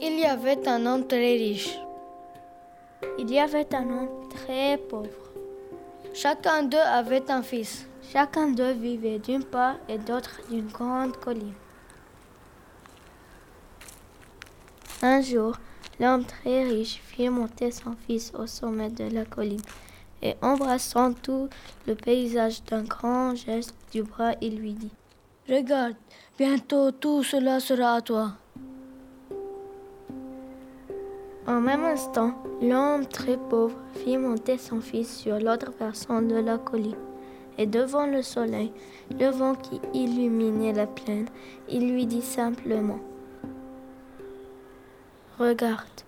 Il y avait un homme très riche. Il y avait un homme très pauvre. Chacun d'eux avait un fils. Chacun d'eux vivait d'une part et d'autre d'une grande colline. Un jour, l'homme très riche fit monter son fils au sommet de la colline et embrassant tout le paysage d'un grand geste du bras, il lui dit Regarde, bientôt tout cela sera à toi. En même instant, l'homme très pauvre fit monter son fils sur l'autre versant de la colline. Et devant le soleil, le vent qui illuminait la plaine, il lui dit simplement Regarde,